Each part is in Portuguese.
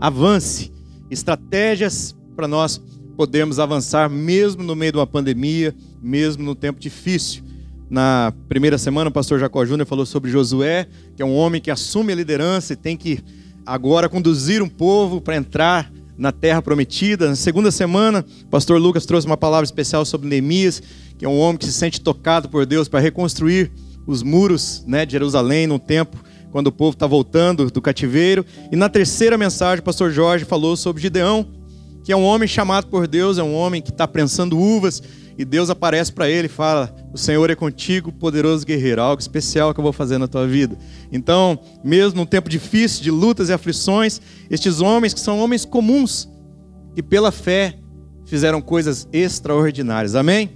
avance, estratégias para nós podermos avançar mesmo no meio de uma pandemia, mesmo no tempo difícil. Na primeira semana, o pastor Jacó Júnior falou sobre Josué, que é um homem que assume a liderança e tem que agora conduzir um povo para entrar na terra prometida. Na segunda semana, o pastor Lucas trouxe uma palavra especial sobre Neemias, que é um homem que se sente tocado por Deus para reconstruir os muros né, de Jerusalém no tempo quando o povo está voltando do cativeiro. E na terceira mensagem, o pastor Jorge falou sobre Gideão, que é um homem chamado por Deus, é um homem que está prensando uvas, e Deus aparece para ele e fala: O Senhor é contigo, poderoso guerreiro, algo especial que eu vou fazer na tua vida. Então, mesmo num tempo difícil de lutas e aflições, estes homens que são homens comuns, que pela fé fizeram coisas extraordinárias. Amém?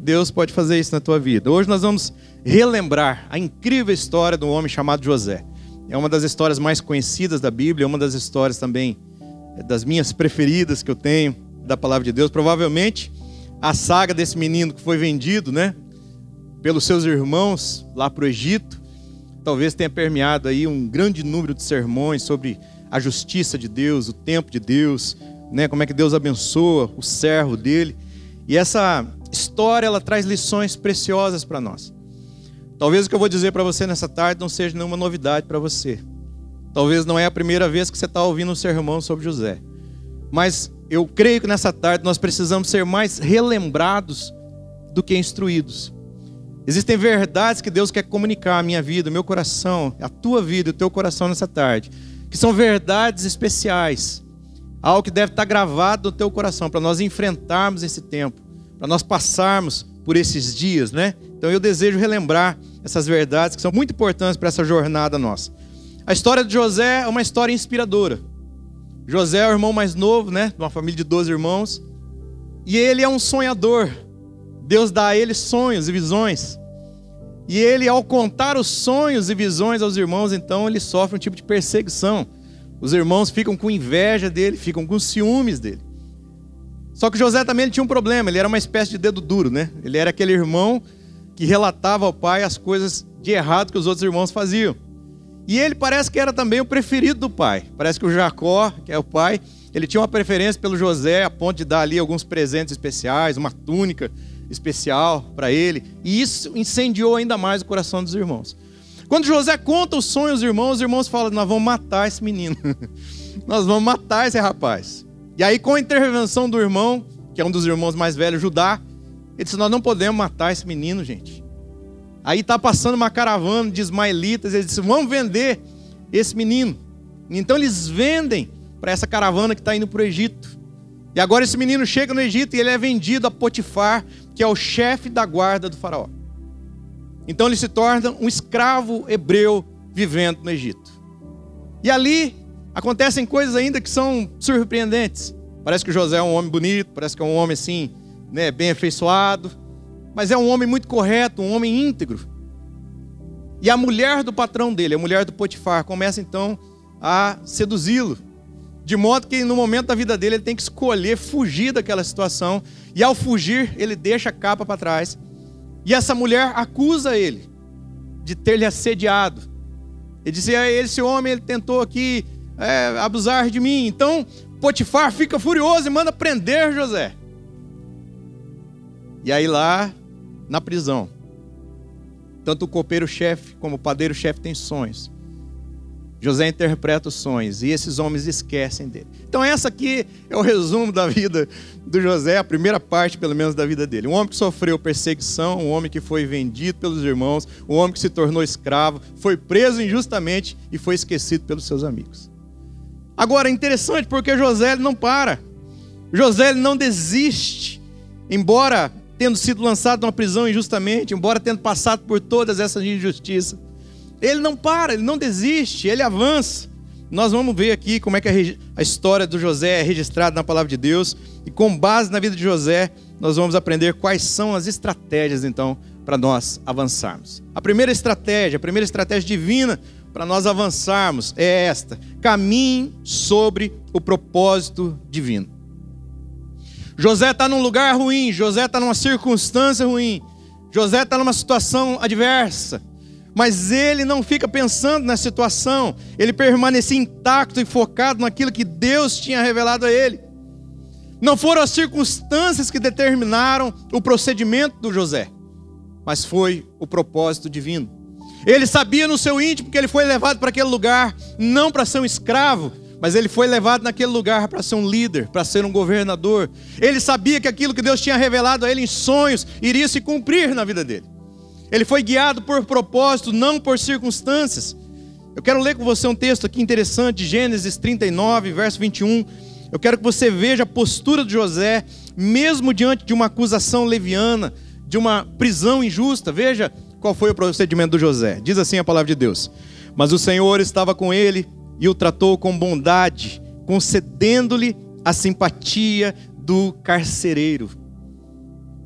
Deus pode fazer isso na tua vida. Hoje nós vamos relembrar a incrível história um homem chamado José. É uma das histórias mais conhecidas da Bíblia, é uma das histórias também é, das minhas preferidas que eu tenho da palavra de Deus. Provavelmente a saga desse menino que foi vendido, né, pelos seus irmãos lá para o Egito, talvez tenha permeado aí um grande número de sermões sobre a justiça de Deus, o tempo de Deus, né, como é que Deus abençoa o servo dele. E essa história ela traz lições preciosas para nós. Talvez o que eu vou dizer para você nessa tarde não seja nenhuma novidade para você. Talvez não é a primeira vez que você está ouvindo um sermão sobre José. Mas eu creio que nessa tarde nós precisamos ser mais relembrados do que instruídos. Existem verdades que Deus quer comunicar à minha vida, ao meu coração, à tua vida, ao teu coração nessa tarde, que são verdades especiais, algo que deve estar gravado no teu coração para nós enfrentarmos esse tempo, para nós passarmos por esses dias, né? Então eu desejo relembrar essas verdades que são muito importantes para essa jornada nossa. A história de José é uma história inspiradora. José é o irmão mais novo, né? De uma família de 12 irmãos. E ele é um sonhador. Deus dá a ele sonhos e visões. E ele, ao contar os sonhos e visões aos irmãos, então ele sofre um tipo de perseguição. Os irmãos ficam com inveja dele, ficam com ciúmes dele. Só que José também tinha um problema, ele era uma espécie de dedo duro, né? Ele era aquele irmão que relatava ao pai as coisas de errado que os outros irmãos faziam. E ele parece que era também o preferido do pai. Parece que o Jacó, que é o pai, ele tinha uma preferência pelo José, a ponto de dar ali alguns presentes especiais, uma túnica especial para ele. E isso incendiou ainda mais o coração dos irmãos. Quando José conta o sonho aos irmãos, os irmãos falam: Nós vamos matar esse menino. Nós vamos matar esse rapaz. E aí, com a intervenção do irmão, que é um dos irmãos mais velhos, Judá, ele disse: Nós não podemos matar esse menino, gente. Aí está passando uma caravana de ismaelitas, eles disseram, vamos vender esse menino. Então eles vendem para essa caravana que está indo para o Egito. E agora esse menino chega no Egito e ele é vendido a Potifar, que é o chefe da guarda do faraó. Então ele se torna um escravo hebreu vivendo no Egito. E ali acontecem coisas ainda que são surpreendentes. Parece que José é um homem bonito, parece que é um homem assim, né, bem afeiçoado mas é um homem muito correto, um homem íntegro. E a mulher do patrão dele, a mulher do Potifar, começa então a seduzi-lo. De modo que no momento da vida dele ele tem que escolher fugir daquela situação. E ao fugir, ele deixa a capa para trás. E essa mulher acusa ele de ter lhe assediado. Ele dizia: esse homem ele tentou aqui é, abusar de mim. Então Potifar fica furioso e manda prender José. E aí lá na prisão. Tanto o copeiro-chefe como o padeiro-chefe têm sonhos. José interpreta os sonhos e esses homens esquecem dele. Então, essa aqui é o resumo da vida do José, a primeira parte, pelo menos, da vida dele. Um homem que sofreu perseguição, um homem que foi vendido pelos irmãos, um homem que se tornou escravo, foi preso injustamente e foi esquecido pelos seus amigos. Agora, é interessante porque José não para. José não desiste. Embora tendo sido lançado numa prisão injustamente, embora tendo passado por todas essas injustiças. Ele não para, ele não desiste, ele avança. Nós vamos ver aqui como é que a história do José é registrada na palavra de Deus e com base na vida de José, nós vamos aprender quais são as estratégias então para nós avançarmos. A primeira estratégia, a primeira estratégia divina para nós avançarmos é esta: caminhe sobre o propósito divino. José está num lugar ruim, José está numa circunstância ruim, José está numa situação adversa. Mas ele não fica pensando na situação, ele permanecia intacto e focado naquilo que Deus tinha revelado a ele. Não foram as circunstâncias que determinaram o procedimento do José, mas foi o propósito divino. Ele sabia no seu íntimo que ele foi levado para aquele lugar não para ser um escravo, mas ele foi levado naquele lugar para ser um líder, para ser um governador. Ele sabia que aquilo que Deus tinha revelado a ele em sonhos iria se cumprir na vida dele. Ele foi guiado por propósito, não por circunstâncias. Eu quero ler com você um texto aqui interessante, Gênesis 39, verso 21. Eu quero que você veja a postura de José, mesmo diante de uma acusação leviana, de uma prisão injusta. Veja qual foi o procedimento do José. Diz assim a palavra de Deus: Mas o Senhor estava com ele e o tratou com bondade, concedendo-lhe a simpatia do carcereiro.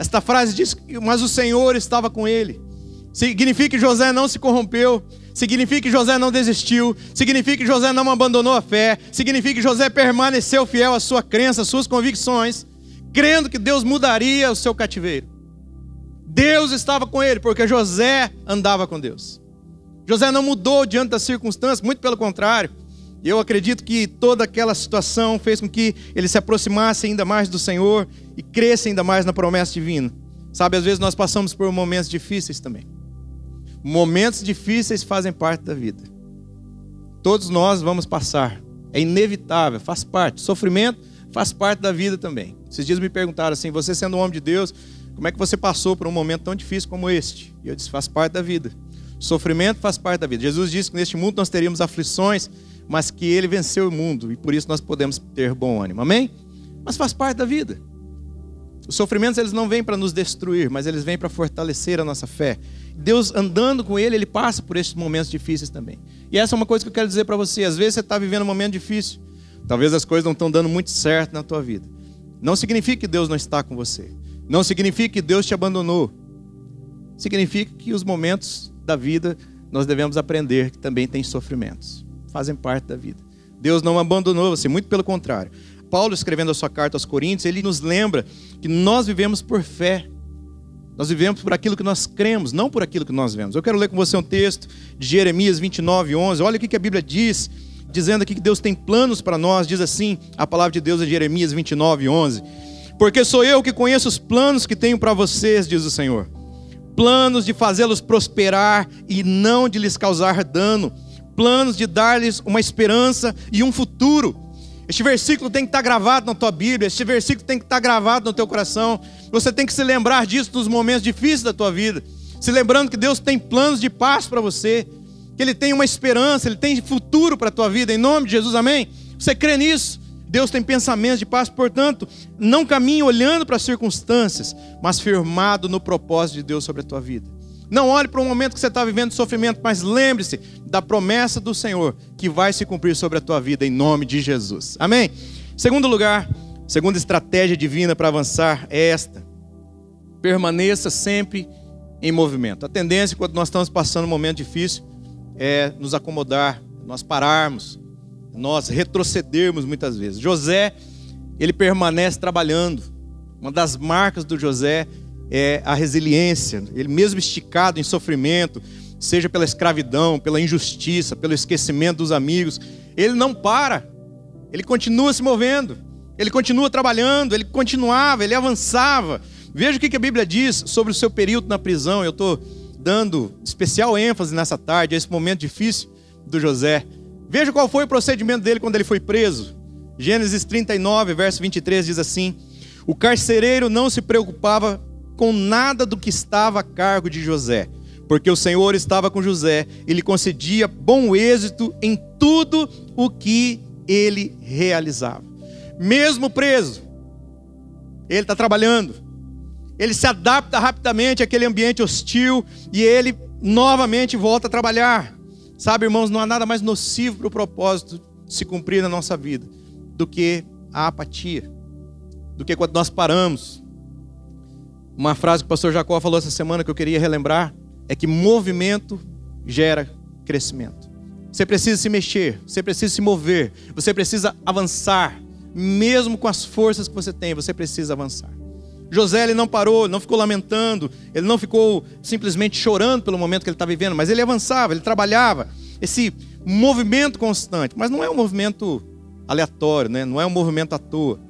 Esta frase diz: Mas o Senhor estava com ele. Significa que José não se corrompeu, significa que José não desistiu, significa que José não abandonou a fé, significa que José permaneceu fiel à sua crença, às suas convicções, crendo que Deus mudaria o seu cativeiro. Deus estava com ele, porque José andava com Deus. José não mudou diante das circunstâncias, muito pelo contrário. Eu acredito que toda aquela situação fez com que ele se aproximasse ainda mais do Senhor e cresça ainda mais na promessa divina. Sabe, às vezes nós passamos por momentos difíceis também. Momentos difíceis fazem parte da vida. Todos nós vamos passar. É inevitável, faz parte. Sofrimento faz parte da vida também. Esses dias me perguntaram assim: você sendo um homem de Deus, como é que você passou por um momento tão difícil como este? E eu disse: faz parte da vida. Sofrimento faz parte da vida. Jesus disse que neste mundo nós teríamos aflições, mas que ele venceu o mundo e por isso nós podemos ter bom ânimo. Amém? Mas faz parte da vida. Os sofrimentos eles não vêm para nos destruir, mas eles vêm para fortalecer a nossa fé. Deus andando com Ele, Ele passa por esses momentos difíceis também. E essa é uma coisa que eu quero dizer para você. Às vezes você está vivendo um momento difícil. Talvez as coisas não estão dando muito certo na tua vida. Não significa que Deus não está com você. Não significa que Deus te abandonou. Significa que os momentos da vida nós devemos aprender que também tem sofrimentos. Fazem parte da vida. Deus não abandonou você, muito pelo contrário. Paulo, escrevendo a sua carta aos Coríntios, ele nos lembra que nós vivemos por fé. Nós vivemos por aquilo que nós cremos, não por aquilo que nós vemos. Eu quero ler com você um texto de Jeremias 29, 11. Olha o que a Bíblia diz, dizendo aqui que Deus tem planos para nós. Diz assim a palavra de Deus em Jeremias 29, 11. Porque sou eu que conheço os planos que tenho para vocês, diz o Senhor. Planos de fazê-los prosperar e não de lhes causar dano. Planos de dar-lhes uma esperança e um futuro. Este versículo tem que estar gravado na tua Bíblia, este versículo tem que estar gravado no teu coração. Você tem que se lembrar disso nos momentos difíceis da tua vida. Se lembrando que Deus tem planos de paz para você, que Ele tem uma esperança, Ele tem futuro para a tua vida, em nome de Jesus, amém? Você crê nisso? Deus tem pensamentos de paz, portanto, não caminhe olhando para as circunstâncias, mas firmado no propósito de Deus sobre a tua vida. Não olhe para o momento que você está vivendo sofrimento, mas lembre-se da promessa do Senhor que vai se cumprir sobre a tua vida em nome de Jesus. Amém? Segundo lugar, segunda estratégia divina para avançar é esta: permaneça sempre em movimento. A tendência quando nós estamos passando um momento difícil é nos acomodar, nós pararmos, nós retrocedermos muitas vezes. José, ele permanece trabalhando. Uma das marcas do José é, a resiliência, ele mesmo esticado em sofrimento, seja pela escravidão, pela injustiça, pelo esquecimento dos amigos, ele não para, ele continua se movendo, ele continua trabalhando, ele continuava, ele avançava. Veja o que a Bíblia diz sobre o seu período na prisão. Eu estou dando especial ênfase nessa tarde, a esse momento difícil do José. Veja qual foi o procedimento dele quando ele foi preso. Gênesis 39, verso 23 diz assim: O carcereiro não se preocupava com nada do que estava a cargo de José, porque o Senhor estava com José e lhe concedia bom êxito em tudo o que ele realizava. Mesmo preso, ele está trabalhando, ele se adapta rapidamente àquele ambiente hostil e ele novamente volta a trabalhar. Sabe, irmãos, não há nada mais nocivo para o propósito se cumprir na nossa vida do que a apatia, do que quando nós paramos, uma frase que o pastor Jacó falou essa semana que eu queria relembrar é que movimento gera crescimento. Você precisa se mexer, você precisa se mover, você precisa avançar, mesmo com as forças que você tem, você precisa avançar. José ele não parou, não ficou lamentando, ele não ficou simplesmente chorando pelo momento que ele está vivendo, mas ele avançava, ele trabalhava. Esse movimento constante, mas não é um movimento aleatório, né? não é um movimento à toa.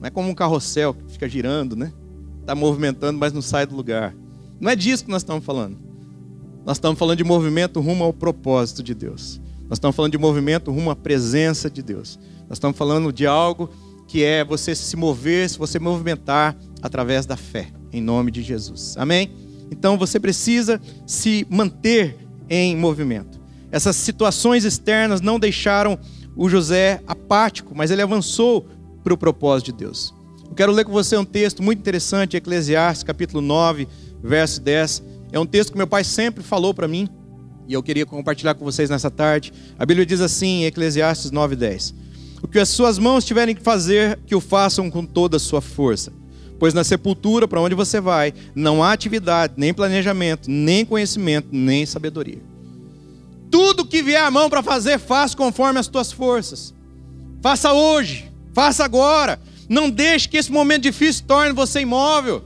Não é como um carrossel que fica girando, né? Está movimentando, mas não sai do lugar. Não é disso que nós estamos falando. Nós estamos falando de movimento rumo ao propósito de Deus. Nós estamos falando de movimento rumo à presença de Deus. Nós estamos falando de algo que é você se mover, se você movimentar através da fé, em nome de Jesus. Amém? Então você precisa se manter em movimento. Essas situações externas não deixaram o José apático, mas ele avançou para o propósito de Deus. Eu quero ler com você um texto muito interessante, Eclesiastes, capítulo 9, verso 10. É um texto que meu pai sempre falou para mim, e eu queria compartilhar com vocês nessa tarde. A Bíblia diz assim, Eclesiastes 9, 10. O que as suas mãos tiverem que fazer, que o façam com toda a sua força. Pois na sepultura, para onde você vai, não há atividade, nem planejamento, nem conhecimento, nem sabedoria. Tudo que vier à mão para fazer, faça conforme as tuas forças. Faça hoje, faça agora. Não deixe que esse momento difícil torne você imóvel.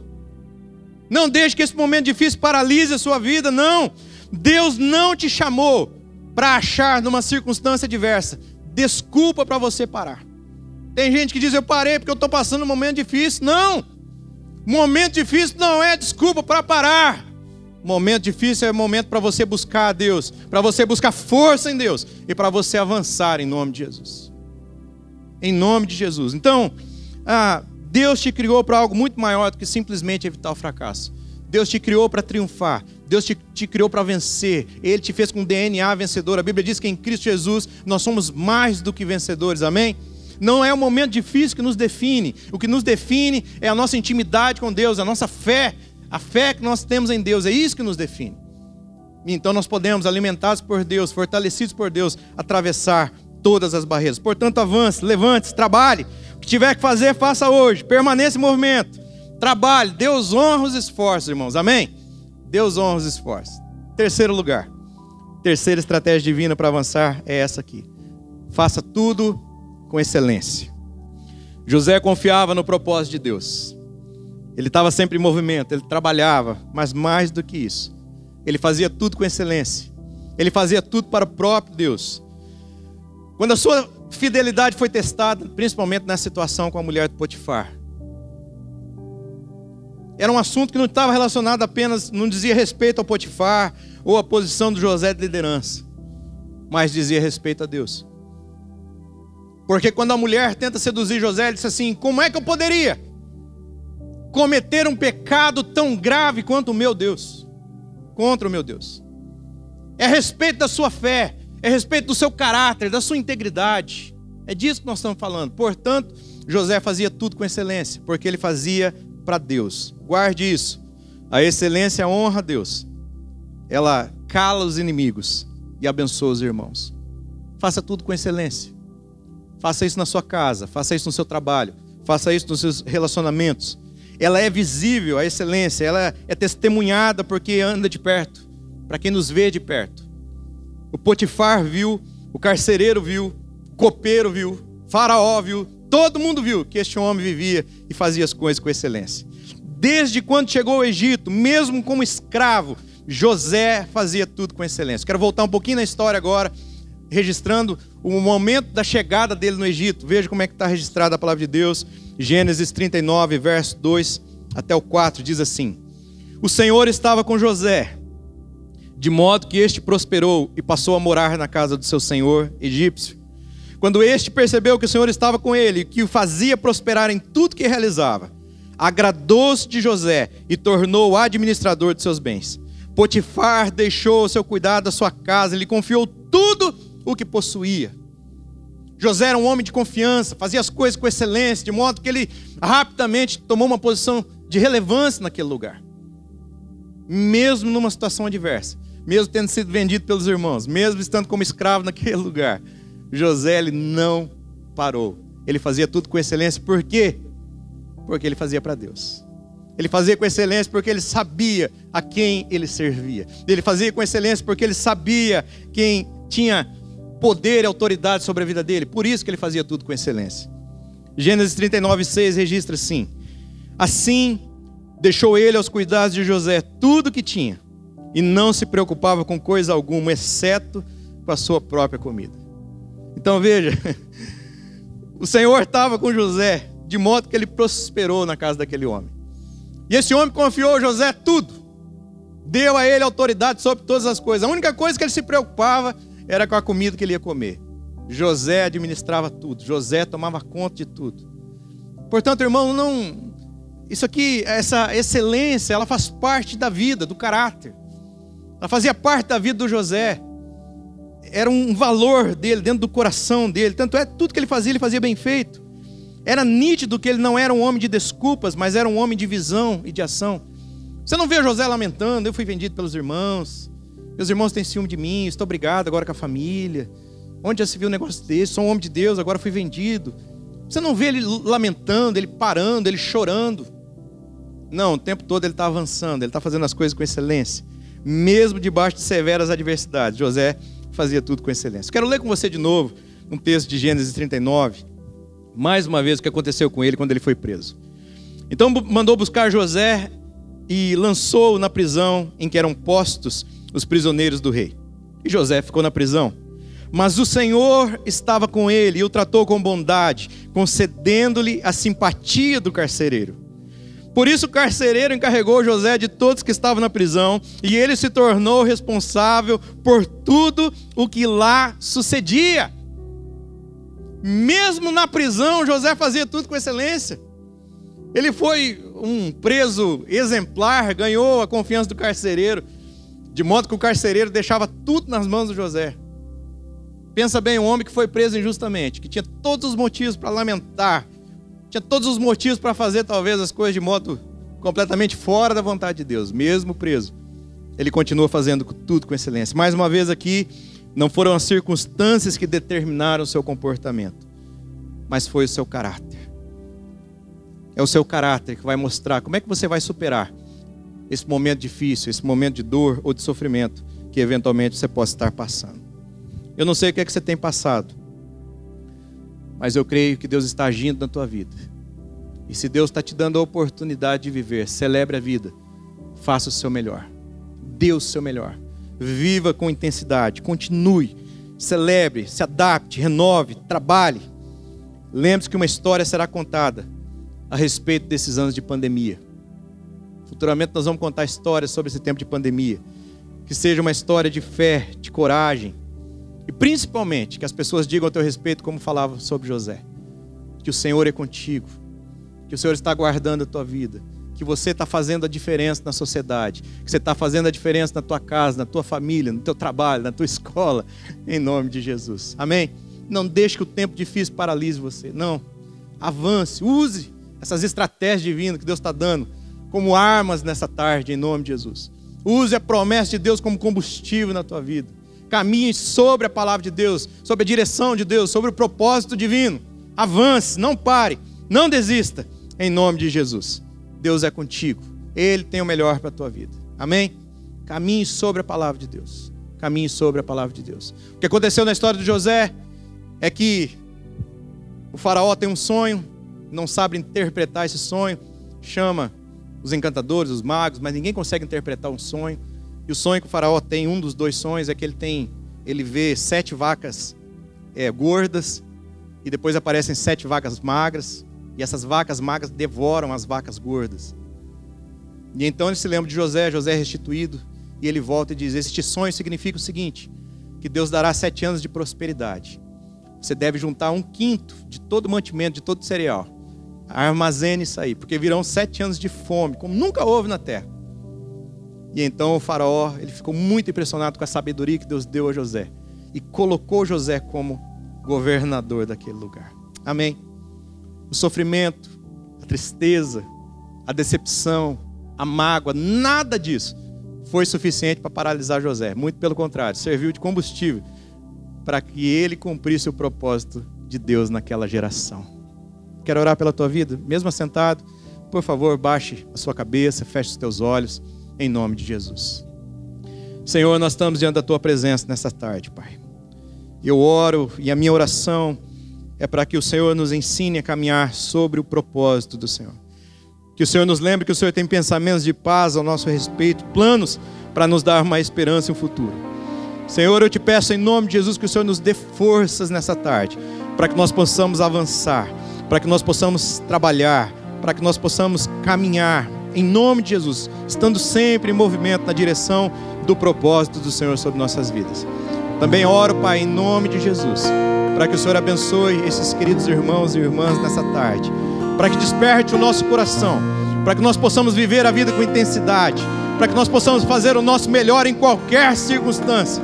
Não deixe que esse momento difícil paralise a sua vida, não. Deus não te chamou para achar numa circunstância diversa desculpa para você parar. Tem gente que diz: Eu parei porque eu estou passando um momento difícil. Não! Momento difícil não é desculpa para parar. Momento difícil é momento para você buscar a Deus, para você buscar força em Deus e para você avançar em nome de Jesus. Em nome de Jesus. Então, ah, Deus te criou para algo muito maior do que simplesmente evitar o fracasso. Deus te criou para triunfar. Deus te, te criou para vencer. Ele te fez com DNA vencedor. A Bíblia diz que em Cristo Jesus nós somos mais do que vencedores. Amém? Não é um momento difícil que nos define. O que nos define é a nossa intimidade com Deus, a nossa fé, a fé que nós temos em Deus. É isso que nos define. Então nós podemos, alimentados por Deus, fortalecidos por Deus, atravessar todas as barreiras. Portanto, avance, levante-se, trabalhe. O que tiver que fazer, faça hoje. Permaneça em movimento. Trabalhe. Deus honra os esforços, irmãos. Amém? Deus honra os esforços. Terceiro lugar. Terceira estratégia divina para avançar é essa aqui. Faça tudo com excelência. José confiava no propósito de Deus. Ele estava sempre em movimento, ele trabalhava, mas mais do que isso, ele fazia tudo com excelência. Ele fazia tudo para o próprio Deus. Quando a sua fidelidade foi testada, principalmente na situação com a mulher de Potifar, era um assunto que não estava relacionado apenas, não dizia respeito ao Potifar ou à posição do José de liderança, mas dizia respeito a Deus. Porque quando a mulher tenta seduzir José, ele disse assim: Como é que eu poderia cometer um pecado tão grave quanto o meu Deus? Contra o meu Deus. É respeito da sua fé, é respeito do seu caráter, da sua integridade. É disso que nós estamos falando. Portanto, José fazia tudo com excelência, porque ele fazia para Deus. Guarde isso. A excelência honra a Deus. Ela cala os inimigos e abençoa os irmãos. Faça tudo com excelência. Faça isso na sua casa, faça isso no seu trabalho, faça isso nos seus relacionamentos. Ela é visível, a excelência, ela é testemunhada porque anda de perto, para quem nos vê de perto. O Potifar viu, o carcereiro viu, o copeiro viu, Faraó viu, todo mundo viu que este homem vivia e fazia as coisas com excelência. Desde quando chegou ao Egito, mesmo como escravo, José fazia tudo com excelência. Quero voltar um pouquinho na história agora registrando o momento da chegada dele no Egito. Veja como é que está registrada a palavra de Deus. Gênesis 39, verso 2 até o 4, diz assim: O Senhor estava com José, de modo que este prosperou e passou a morar na casa do seu senhor egípcio. Quando este percebeu que o Senhor estava com ele que o fazia prosperar em tudo que realizava, agradou-se de José e tornou-o administrador de seus bens. Potifar deixou o seu cuidado da sua casa, lhe confiou tudo o que possuía. José era um homem de confiança, fazia as coisas com excelência, de modo que ele rapidamente tomou uma posição de relevância naquele lugar. Mesmo numa situação adversa, mesmo tendo sido vendido pelos irmãos, mesmo estando como escravo naquele lugar, José ele não parou. Ele fazia tudo com excelência, por quê? Porque ele fazia para Deus. Ele fazia com excelência porque ele sabia a quem ele servia. Ele fazia com excelência porque ele sabia quem tinha poder e autoridade sobre a vida dele. Por isso que ele fazia tudo com excelência. Gênesis 39, 6 registra assim: Assim, deixou ele aos cuidados de José tudo que tinha e não se preocupava com coisa alguma, exceto com a sua própria comida. Então veja, o Senhor estava com José, de modo que ele prosperou na casa daquele homem. E esse homem confiou a José tudo, deu a ele autoridade sobre todas as coisas. A única coisa que ele se preocupava era com a comida que ele ia comer. José administrava tudo, José tomava conta de tudo. Portanto, irmão, não. Isso aqui, essa excelência, ela faz parte da vida, do caráter. Ela fazia parte da vida do José. Era um valor dele, dentro do coração dele. Tanto é, tudo que ele fazia, ele fazia bem feito. Era nítido que ele não era um homem de desculpas, mas era um homem de visão e de ação. Você não vê José lamentando, eu fui vendido pelos irmãos, meus irmãos têm ciúme de mim, estou obrigado agora com a família. Onde já se viu um negócio desse? Sou um homem de Deus, agora fui vendido. Você não vê ele lamentando, ele parando, ele chorando. Não, o tempo todo ele está avançando, ele está fazendo as coisas com excelência. Mesmo debaixo de severas adversidades. José fazia tudo com excelência. Quero ler com você de novo um texto de Gênesis 39. Mais uma vez o que aconteceu com ele quando ele foi preso. Então mandou buscar José e lançou-o na prisão em que eram postos os prisioneiros do rei. E José ficou na prisão mas o Senhor estava com ele e o tratou com bondade, concedendo-lhe a simpatia do carcereiro. Por isso o carcereiro encarregou José de todos que estavam na prisão, e ele se tornou responsável por tudo o que lá sucedia. Mesmo na prisão, José fazia tudo com excelência. Ele foi um preso exemplar, ganhou a confiança do carcereiro, de modo que o carcereiro deixava tudo nas mãos do José. Pensa bem, um homem que foi preso injustamente, que tinha todos os motivos para lamentar, tinha todos os motivos para fazer talvez as coisas de modo completamente fora da vontade de Deus, mesmo preso. Ele continua fazendo tudo com excelência. Mais uma vez aqui, não foram as circunstâncias que determinaram o seu comportamento, mas foi o seu caráter. É o seu caráter que vai mostrar como é que você vai superar esse momento difícil, esse momento de dor ou de sofrimento que eventualmente você possa estar passando. Eu não sei o que é que você tem passado, mas eu creio que Deus está agindo na tua vida. E se Deus está te dando a oportunidade de viver, celebre a vida, faça o seu melhor, dê o seu melhor, viva com intensidade, continue, celebre, se adapte, renove, trabalhe. Lembre-se que uma história será contada a respeito desses anos de pandemia. Futuramente nós vamos contar histórias sobre esse tempo de pandemia. Que seja uma história de fé, de coragem, e principalmente que as pessoas digam a teu respeito como falava sobre José. Que o Senhor é contigo. Que o Senhor está guardando a tua vida. Que você está fazendo a diferença na sociedade. Que você está fazendo a diferença na tua casa, na tua família, no teu trabalho, na tua escola. Em nome de Jesus. Amém? Não deixe que o tempo difícil paralise você. Não. Avance. Use essas estratégias divinas que Deus está dando como armas nessa tarde, em nome de Jesus. Use a promessa de Deus como combustível na tua vida. Caminhe sobre a palavra de Deus, sobre a direção de Deus, sobre o propósito divino. Avance, não pare, não desista, em nome de Jesus. Deus é contigo, Ele tem o melhor para a tua vida. Amém? Caminhe sobre a palavra de Deus. Caminhe sobre a palavra de Deus. O que aconteceu na história de José é que o faraó tem um sonho, não sabe interpretar esse sonho, chama os encantadores, os magos, mas ninguém consegue interpretar um sonho. E o sonho que o faraó tem, um dos dois sonhos, é que ele tem, ele vê sete vacas é, gordas e depois aparecem sete vacas magras e essas vacas magras devoram as vacas gordas. E então ele se lembra de José, José é restituído e ele volta e diz: este sonho significa o seguinte, que Deus dará sete anos de prosperidade. Você deve juntar um quinto de todo mantimento, de todo cereal. Armazene isso aí, porque virão sete anos de fome, como nunca houve na terra. E então o faraó, ele ficou muito impressionado com a sabedoria que Deus deu a José e colocou José como governador daquele lugar. Amém. O sofrimento, a tristeza, a decepção, a mágoa, nada disso foi suficiente para paralisar José. Muito pelo contrário, serviu de combustível para que ele cumprisse o propósito de Deus naquela geração. Quero orar pela tua vida, mesmo assentado. Por favor, baixe a sua cabeça, feche os teus olhos em nome de Jesus. Senhor, nós estamos diante da tua presença nessa tarde, Pai. Eu oro e a minha oração é para que o Senhor nos ensine a caminhar sobre o propósito do Senhor. Que o Senhor nos lembre que o Senhor tem pensamentos de paz ao nosso respeito, planos para nos dar uma esperança e um futuro. Senhor, eu te peço em nome de Jesus que o Senhor nos dê forças nessa tarde, para que nós possamos avançar, para que nós possamos trabalhar, para que nós possamos caminhar, em nome de Jesus, estando sempre em movimento na direção do propósito do Senhor sobre nossas vidas. Também oro, Pai, em nome de Jesus, para que o Senhor abençoe esses queridos irmãos e irmãs nessa tarde, para que desperte o nosso coração, para que nós possamos viver a vida com intensidade, para que nós possamos fazer o nosso melhor em qualquer circunstância,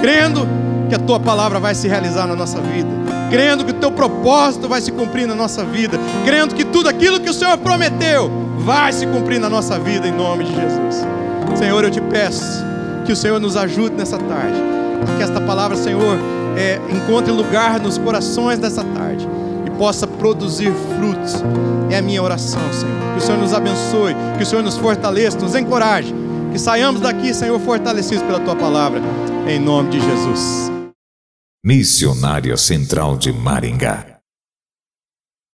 crendo que a tua palavra vai se realizar na nossa vida, crendo que o teu propósito vai se cumprir na nossa vida, crendo que tudo aquilo que o Senhor prometeu vai se cumprir na nossa vida em nome de Jesus. Senhor, eu te peço que o Senhor nos ajude nessa tarde, que esta palavra, Senhor, é, encontre lugar nos corações dessa tarde e possa produzir frutos. É a minha oração, Senhor. Que o Senhor nos abençoe, que o Senhor nos fortaleça, nos encoraje, que saiamos daqui, Senhor, fortalecidos pela tua palavra, em nome de Jesus. Missionária Central de Maringá